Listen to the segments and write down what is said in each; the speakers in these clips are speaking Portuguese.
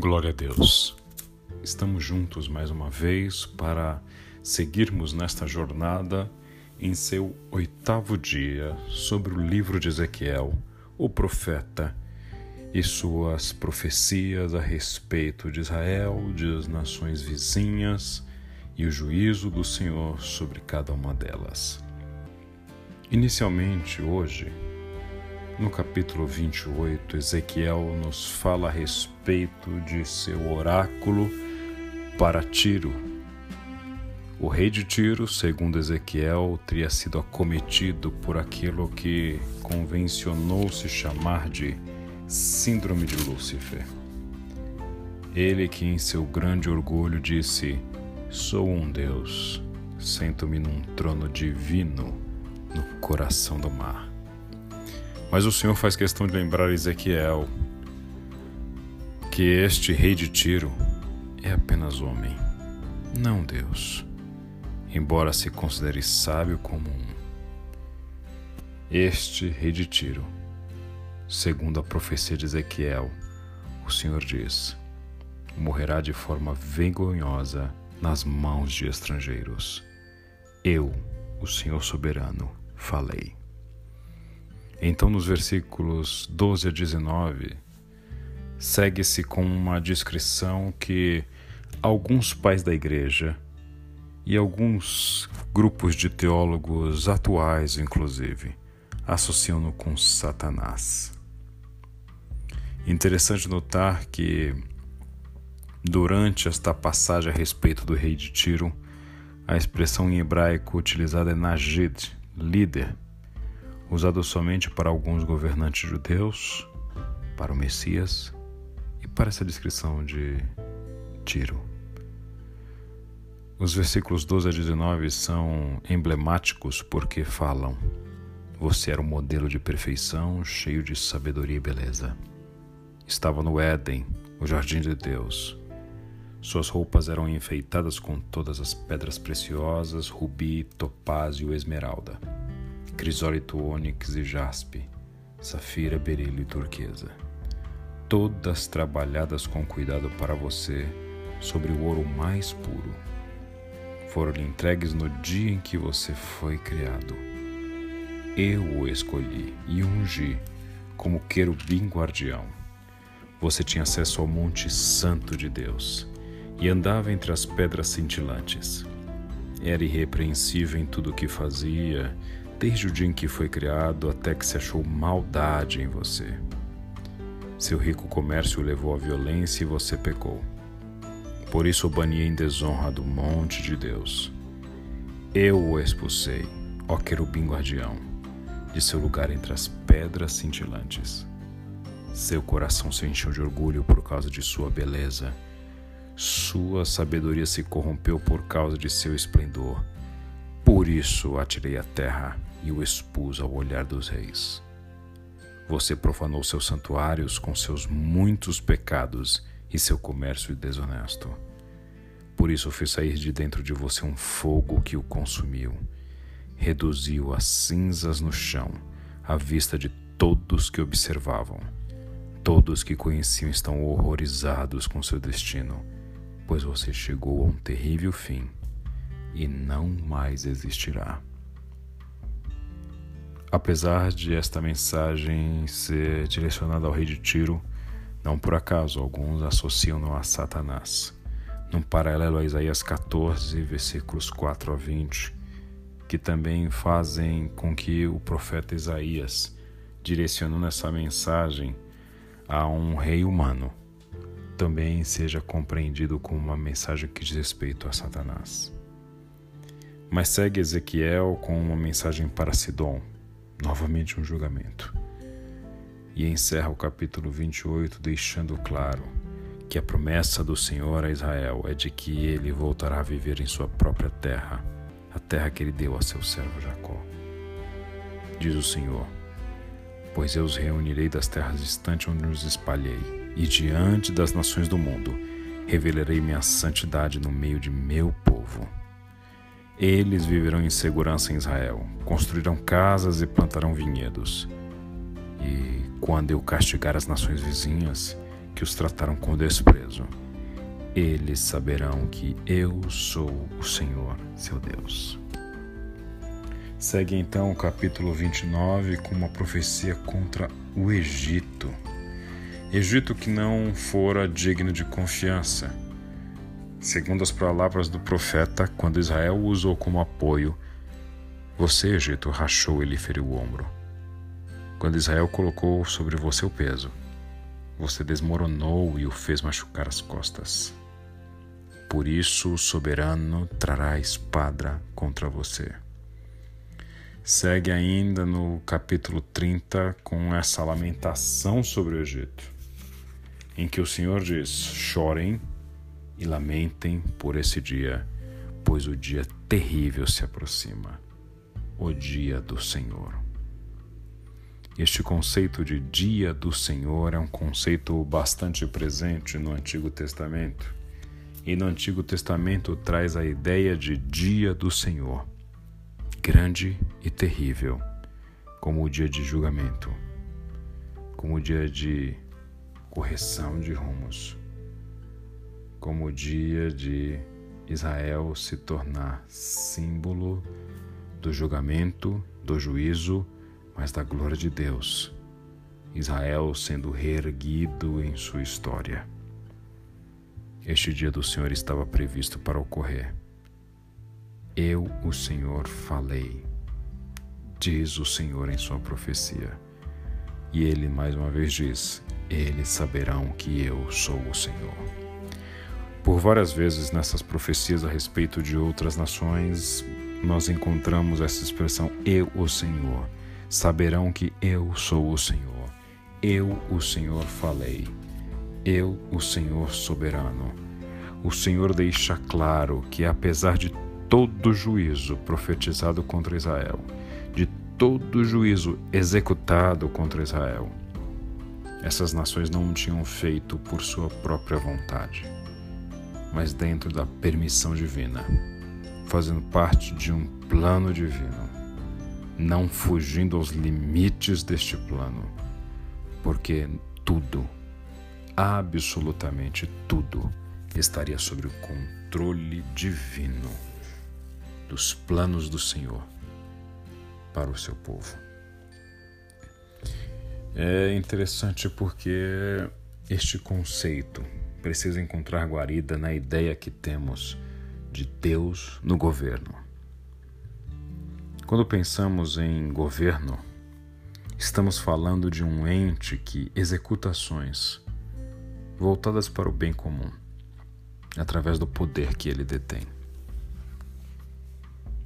Glória a Deus. Estamos juntos mais uma vez para seguirmos nesta jornada em seu oitavo dia sobre o livro de Ezequiel, o profeta, e suas profecias a respeito de Israel, das nações vizinhas e o juízo do Senhor sobre cada uma delas. Inicialmente, hoje, no capítulo 28, Ezequiel nos fala a respeito de seu oráculo para Tiro. O rei de Tiro, segundo Ezequiel, teria sido acometido por aquilo que convencionou se chamar de Síndrome de Lúcifer. Ele que em seu grande orgulho disse: Sou um Deus, sento-me num trono divino no coração do mar. Mas o Senhor faz questão de lembrar Ezequiel que este rei de Tiro é apenas homem, não Deus, embora se considere sábio como um. Este rei de Tiro, segundo a profecia de Ezequiel, o Senhor diz, morrerá de forma vergonhosa nas mãos de estrangeiros. Eu, o Senhor soberano, falei. Então, nos versículos 12 a 19, segue-se com uma descrição que alguns pais da igreja e alguns grupos de teólogos atuais, inclusive, associam-no com Satanás. Interessante notar que, durante esta passagem a respeito do rei de Tiro, a expressão em hebraico utilizada é Najid, líder, usado somente para alguns governantes judeus, para o Messias e para essa descrição de Tiro. Os versículos 12 a 19 são emblemáticos porque falam: Você era um modelo de perfeição, cheio de sabedoria e beleza. Estava no Éden, o jardim de Deus. Suas roupas eram enfeitadas com todas as pedras preciosas, rubi, topázio e esmeralda crisólito ônix e jaspe, safira, berilo e turquesa, todas trabalhadas com cuidado para você sobre o ouro mais puro. Foram-lhe entregues no dia em que você foi criado. Eu o escolhi e ungi como querubim guardião. Você tinha acesso ao Monte Santo de Deus e andava entre as pedras cintilantes. Era irrepreensível em tudo o que fazia, desde o dia em que foi criado até que se achou maldade em você. Seu rico comércio levou à violência e você pecou. Por isso o bani em desonra do monte de Deus. Eu o expulsei, ó querubim guardião, de seu lugar entre as pedras cintilantes. Seu coração se encheu de orgulho por causa de sua beleza. Sua sabedoria se corrompeu por causa de seu esplendor. Por isso atirei à terra e o expus ao olhar dos reis. Você profanou seus santuários com seus muitos pecados e seu comércio desonesto. Por isso fiz sair de dentro de você um fogo que o consumiu, reduziu a cinzas no chão, à vista de todos que observavam. Todos que conheciam estão horrorizados com seu destino, pois você chegou a um terrível fim e não mais existirá. Apesar de esta mensagem ser direcionada ao rei de Tiro, não por acaso alguns associam-no a Satanás. Num paralelo a Isaías 14, versículos 4 a 20, que também fazem com que o profeta Isaías, direcionando essa mensagem a um rei humano, também seja compreendido como uma mensagem que diz respeito a Satanás. Mas segue Ezequiel com uma mensagem para Sidom, novamente um julgamento. E encerra o capítulo 28 deixando claro que a promessa do Senhor a Israel é de que ele voltará a viver em sua própria terra, a terra que ele deu a seu servo Jacó. Diz o Senhor: Pois eu os reunirei das terras distantes onde os espalhei, e diante das nações do mundo revelarei minha santidade no meio de meu povo. Eles viverão em segurança em Israel, construirão casas e plantarão vinhedos. E quando eu castigar as nações vizinhas, que os trataram com desprezo. Eles saberão que eu sou o Senhor, seu Deus. Segue então o capítulo 29 com uma profecia contra o Egito. Egito que não fora digno de confiança. Segundo as palavras do profeta, quando Israel o usou como apoio, você, Egito, rachou e lhe feriu o ombro. Quando Israel colocou sobre você o peso, você desmoronou e o fez machucar as costas. Por isso o soberano trará espada contra você. Segue ainda no capítulo 30 com essa lamentação sobre o Egito, em que o Senhor diz: Chorem e lamentem por esse dia, pois o dia terrível se aproxima o dia do Senhor. Este conceito de dia do Senhor é um conceito bastante presente no Antigo Testamento. E no Antigo Testamento traz a ideia de dia do Senhor, grande e terrível, como o dia de julgamento, como o dia de correção de rumos, como o dia de Israel se tornar símbolo do julgamento, do juízo, mas da glória de Deus. Israel sendo reerguido em sua história. Este dia do Senhor estava previsto para ocorrer. Eu, o Senhor, falei, diz o Senhor em sua profecia. E ele mais uma vez diz: Eles saberão que eu sou o Senhor. Por várias vezes nessas profecias a respeito de outras nações, nós encontramos essa expressão eu, o Senhor. Saberão que eu sou o Senhor. Eu, o Senhor, falei. Eu, o Senhor soberano. O Senhor deixa claro que, apesar de todo juízo profetizado contra Israel, de todo juízo executado contra Israel, essas nações não tinham feito por sua própria vontade, mas dentro da permissão divina fazendo parte de um plano divino, não fugindo aos limites deste plano, porque tudo, absolutamente tudo, estaria sob o controle divino dos planos do Senhor para o seu povo. É interessante porque este conceito precisa encontrar guarida na ideia que temos de Deus no governo. Quando pensamos em governo, estamos falando de um ente que executa ações voltadas para o bem comum, através do poder que ele detém.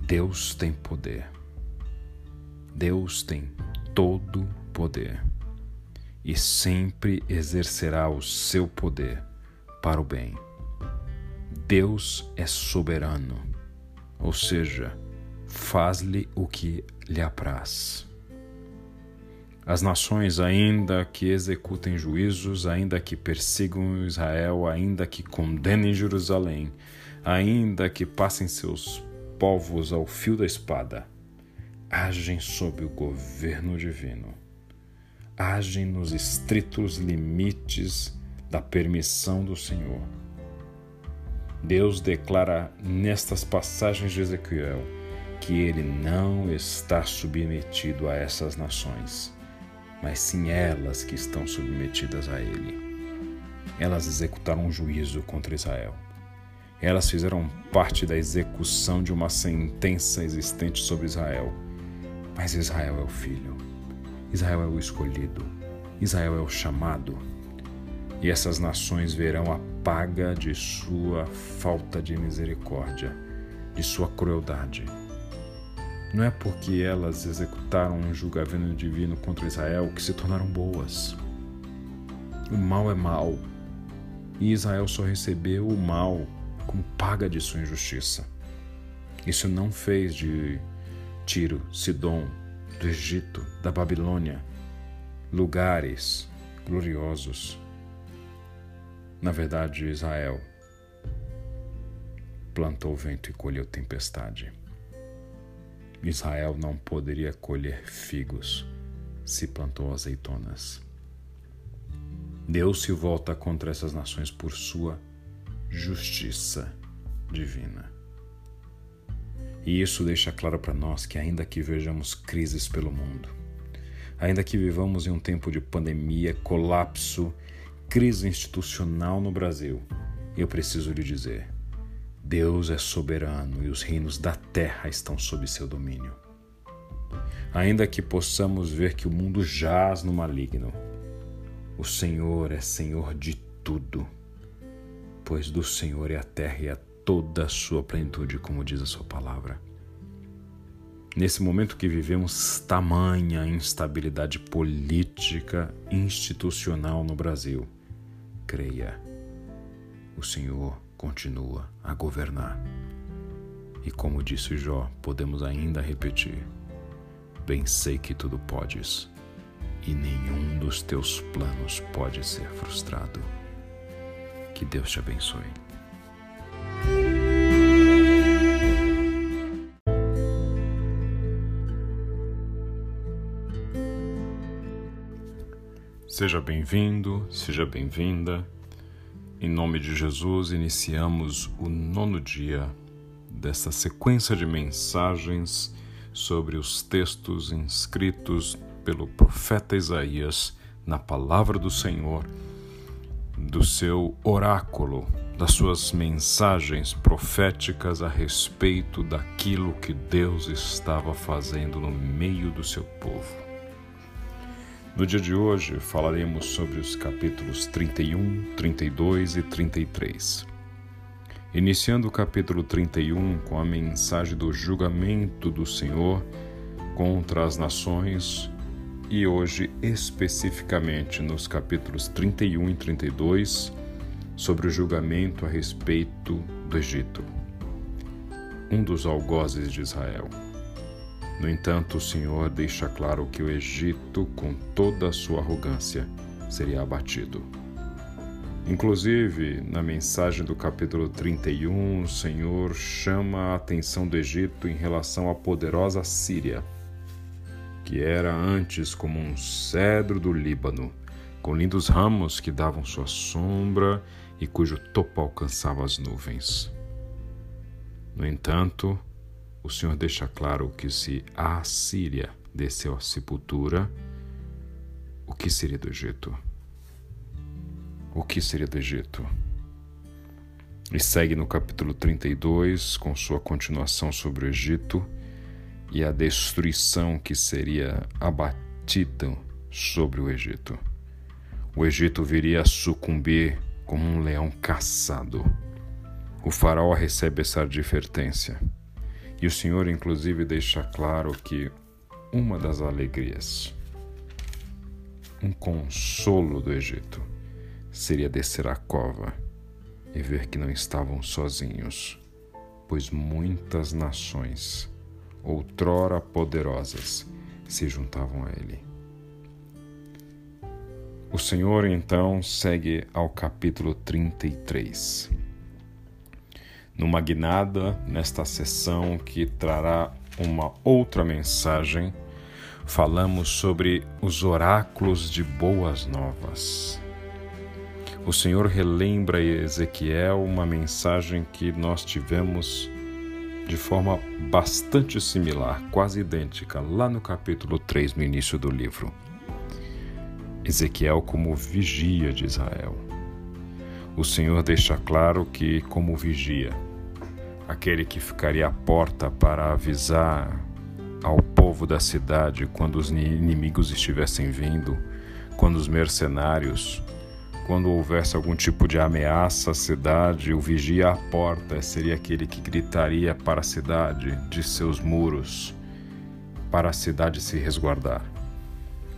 Deus tem poder. Deus tem todo poder e sempre exercerá o seu poder para o bem. Deus é soberano, ou seja, faz-lhe o que lhe apraz. As nações, ainda que executem juízos, ainda que persigam Israel, ainda que condenem Jerusalém, ainda que passem seus povos ao fio da espada, agem sob o governo divino, agem nos estritos limites da permissão do Senhor Deus declara nestas passagens de Ezequiel que ele não está submetido a essas nações, mas sim elas que estão submetidas a ele. Elas executaram um juízo contra Israel. Elas fizeram parte da execução de uma sentença existente sobre Israel. Mas Israel é o filho. Israel é o escolhido. Israel é o chamado. E essas nações verão a paga de sua falta de misericórdia, de sua crueldade. Não é porque elas executaram um julgamento divino contra Israel que se tornaram boas. O mal é mal, e Israel só recebeu o mal como paga de sua injustiça. Isso não fez de Tiro, Sidom, do Egito, da Babilônia, lugares gloriosos na verdade, Israel plantou vento e colheu tempestade. Israel não poderia colher figos se plantou azeitonas. Deus se volta contra essas nações por sua justiça divina. E isso deixa claro para nós que, ainda que vejamos crises pelo mundo, ainda que vivamos em um tempo de pandemia, colapso, crise institucional no Brasil, eu preciso lhe dizer: Deus é soberano e os reinos da terra estão sob seu domínio. Ainda que possamos ver que o mundo jaz no maligno, o Senhor é Senhor de tudo, pois do Senhor é a terra e a toda a sua plenitude, como diz a sua palavra. Nesse momento que vivemos tamanha instabilidade política institucional no Brasil, creia, o Senhor continua a governar. E como disse Jó, podemos ainda repetir: Bem sei que tudo podes, e nenhum dos teus planos pode ser frustrado. Que Deus te abençoe. Seja bem-vindo, seja bem-vinda. Em nome de Jesus, iniciamos o nono dia desta sequência de mensagens sobre os textos inscritos pelo profeta Isaías na palavra do Senhor, do seu oráculo, das suas mensagens proféticas a respeito daquilo que Deus estava fazendo no meio do seu povo. No dia de hoje falaremos sobre os capítulos 31, 32 e 33. Iniciando o capítulo 31 com a mensagem do julgamento do Senhor contra as nações, e hoje especificamente nos capítulos 31 e 32 sobre o julgamento a respeito do Egito, um dos algozes de Israel. No entanto, o Senhor deixa claro que o Egito, com toda a sua arrogância, seria abatido. Inclusive, na mensagem do capítulo 31, o Senhor chama a atenção do Egito em relação à poderosa Síria, que era antes como um cedro do Líbano, com lindos ramos que davam sua sombra e cujo topo alcançava as nuvens. No entanto, o Senhor deixa claro que se a Assíria desceu à sepultura, o que seria do Egito? O que seria do Egito? E segue no capítulo 32 com sua continuação sobre o Egito e a destruição que seria abatida sobre o Egito. O Egito viria a sucumbir como um leão caçado. O faraó recebe essa advertência. E o Senhor, inclusive, deixa claro que uma das alegrias, um consolo do Egito, seria descer à cova e ver que não estavam sozinhos, pois muitas nações, outrora poderosas, se juntavam a ele. O Senhor então segue ao capítulo 33 numa guinada nesta sessão que trará uma outra mensagem, falamos sobre os oráculos de boas novas. O Senhor relembra Ezequiel uma mensagem que nós tivemos de forma bastante similar, quase idêntica, lá no capítulo 3, no início do livro. Ezequiel como vigia de Israel. O Senhor deixa claro que, como vigia, aquele que ficaria à porta para avisar ao povo da cidade quando os inimigos estivessem vindo, quando os mercenários, quando houvesse algum tipo de ameaça à cidade, o vigia à porta seria aquele que gritaria para a cidade de seus muros, para a cidade se resguardar.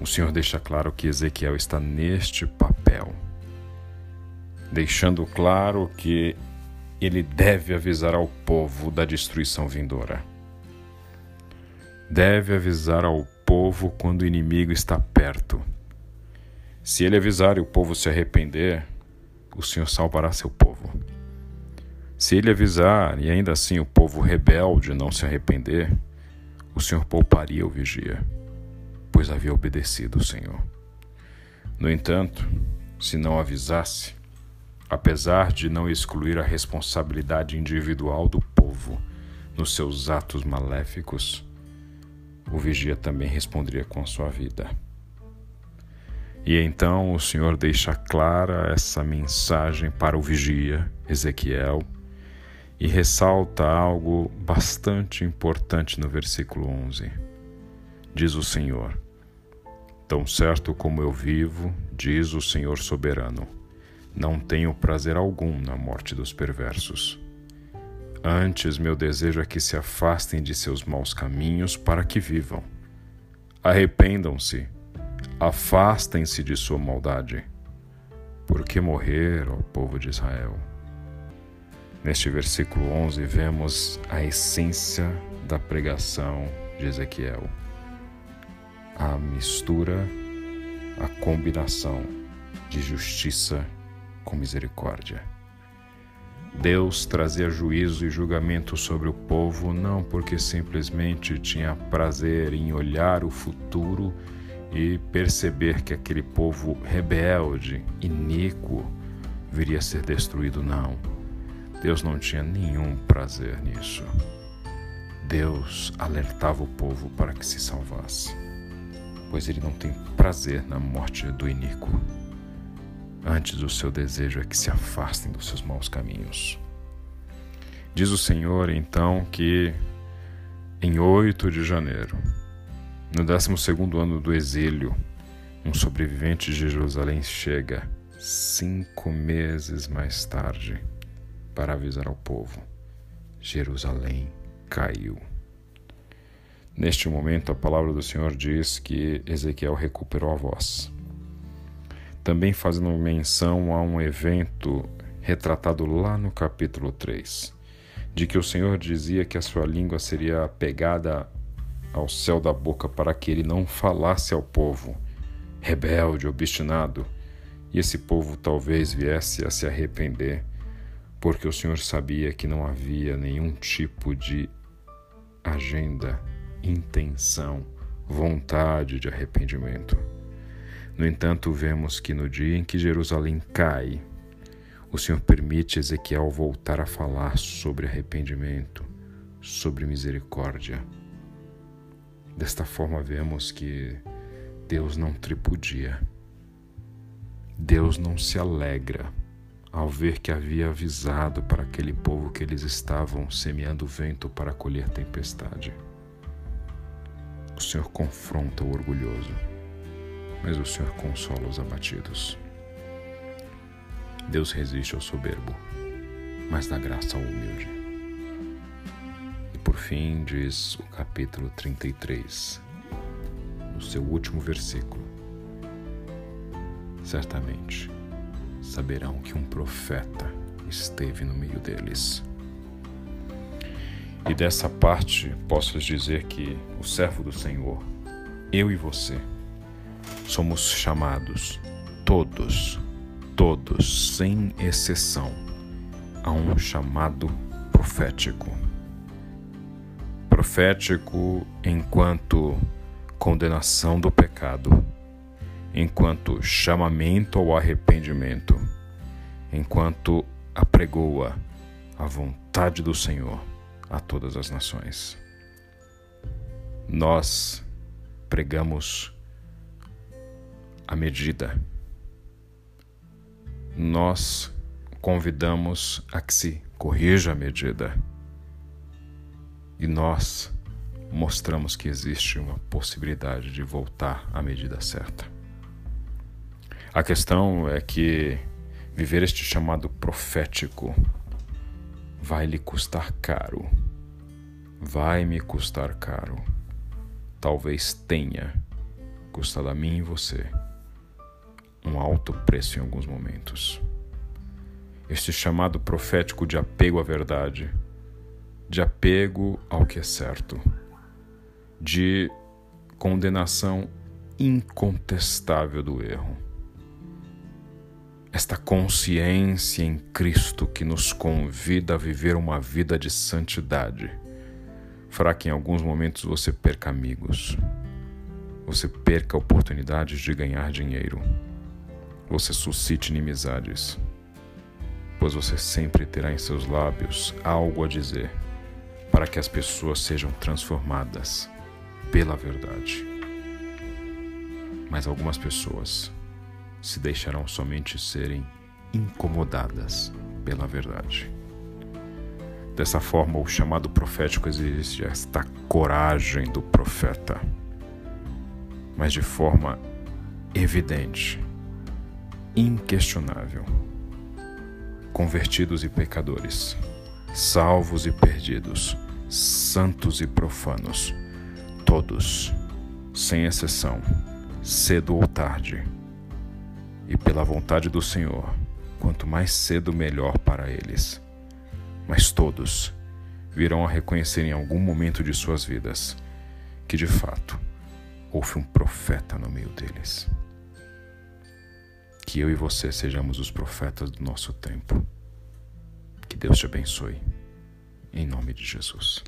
O Senhor deixa claro que Ezequiel está neste papel, deixando claro que ele deve avisar ao povo da destruição vindoura. Deve avisar ao povo quando o inimigo está perto. Se ele avisar e o povo se arrepender, o Senhor salvará seu povo. Se ele avisar e ainda assim o povo rebelde não se arrepender, o Senhor pouparia o vigia, pois havia obedecido o Senhor. No entanto, se não avisasse, apesar de não excluir a responsabilidade individual do povo nos seus atos maléficos, o vigia também responderia com a sua vida. E então o Senhor deixa clara essa mensagem para o vigia, Ezequiel, e ressalta algo bastante importante no versículo 11. Diz o Senhor: Tão certo como eu vivo, diz o Senhor soberano, não tenho prazer algum na morte dos perversos. Antes, meu desejo é que se afastem de seus maus caminhos para que vivam. Arrependam-se, afastem-se de sua maldade. Por que morrer, ó povo de Israel? Neste versículo 11, vemos a essência da pregação de Ezequiel a mistura, a combinação de justiça com misericórdia. Deus trazia juízo e julgamento sobre o povo não porque simplesmente tinha prazer em olhar o futuro e perceber que aquele povo rebelde, iníquo, viria a ser destruído, não. Deus não tinha nenhum prazer nisso. Deus alertava o povo para que se salvasse pois ele não tem prazer na morte do iníquo. Antes, o seu desejo é que se afastem dos seus maus caminhos. Diz o Senhor, então, que em 8 de janeiro, no 12 ano do exílio, um sobrevivente de Jerusalém chega cinco meses mais tarde para avisar ao povo: Jerusalém caiu. Neste momento, a palavra do Senhor diz que Ezequiel recuperou a voz. Também fazendo menção a um evento retratado lá no capítulo 3, de que o Senhor dizia que a sua língua seria pegada ao céu da boca para que ele não falasse ao povo, rebelde, obstinado, e esse povo talvez viesse a se arrepender, porque o Senhor sabia que não havia nenhum tipo de agenda intenção, vontade de arrependimento. No entanto, vemos que no dia em que Jerusalém cai, o Senhor permite Ezequiel voltar a falar sobre arrependimento, sobre misericórdia. Desta forma, vemos que Deus não tripudia. Deus não se alegra ao ver que havia avisado para aquele povo que eles estavam semeando vento para colher tempestade. O Senhor confronta o orgulhoso, mas o Senhor consola os abatidos. Deus resiste ao soberbo, mas dá graça ao humilde. E por fim, diz o capítulo 33, no seu último versículo: Certamente saberão que um profeta esteve no meio deles e dessa parte posso dizer que o servo do Senhor, eu e você, somos chamados, todos, todos, sem exceção, a um chamado profético. Profético enquanto condenação do pecado, enquanto chamamento ao arrependimento, enquanto apregoa a vontade do Senhor a todas as nações. Nós pregamos a medida. Nós convidamos a que se corrija a medida. E nós mostramos que existe uma possibilidade de voltar à medida certa. A questão é que viver este chamado profético vai lhe custar caro. Vai me custar caro. Talvez tenha custado a mim e você um alto preço em alguns momentos. Este chamado profético de apego à verdade, de apego ao que é certo, de condenação incontestável do erro esta consciência em Cristo que nos convida a viver uma vida de santidade fará que em alguns momentos você perca amigos, você perca oportunidades de ganhar dinheiro, você suscite inimizades, pois você sempre terá em seus lábios algo a dizer para que as pessoas sejam transformadas pela verdade. Mas algumas pessoas se deixarão somente serem incomodadas pela verdade. Dessa forma, o chamado profético exige esta coragem do profeta, mas de forma evidente, inquestionável. Convertidos e pecadores, salvos e perdidos, santos e profanos, todos, sem exceção, cedo ou tarde, e pela vontade do Senhor, quanto mais cedo melhor para eles mas todos virão a reconhecer em algum momento de suas vidas que de fato houve um profeta no meio deles. Que eu e você sejamos os profetas do nosso tempo. Que Deus te abençoe. Em nome de Jesus.